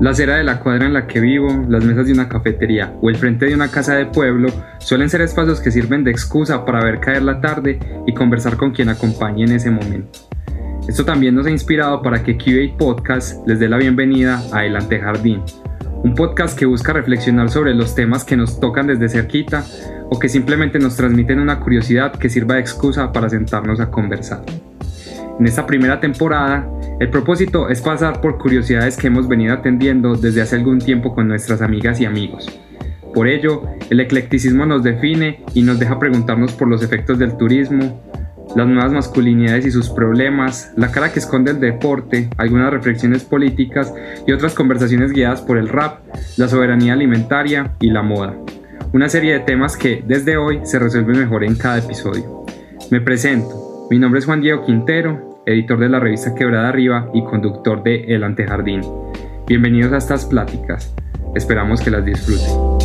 La acera de la cuadra en la que vivo, las mesas de una cafetería o el frente de una casa de pueblo suelen ser espacios que sirven de excusa para ver caer la tarde y conversar con quien acompañe en ese momento. Esto también nos ha inspirado para que QA Podcast les dé la bienvenida a El Antejardín, un podcast que busca reflexionar sobre los temas que nos tocan desde cerquita o que simplemente nos transmiten una curiosidad que sirva de excusa para sentarnos a conversar. En esta primera temporada, el propósito es pasar por curiosidades que hemos venido atendiendo desde hace algún tiempo con nuestras amigas y amigos. Por ello, el eclecticismo nos define y nos deja preguntarnos por los efectos del turismo, las nuevas masculinidades y sus problemas, la cara que esconde el deporte, algunas reflexiones políticas y otras conversaciones guiadas por el rap, la soberanía alimentaria y la moda. Una serie de temas que desde hoy se resuelven mejor en cada episodio. Me presento, mi nombre es Juan Diego Quintero editor de la revista Quebrada Arriba y conductor de El Antejardín. Bienvenidos a estas pláticas, esperamos que las disfruten.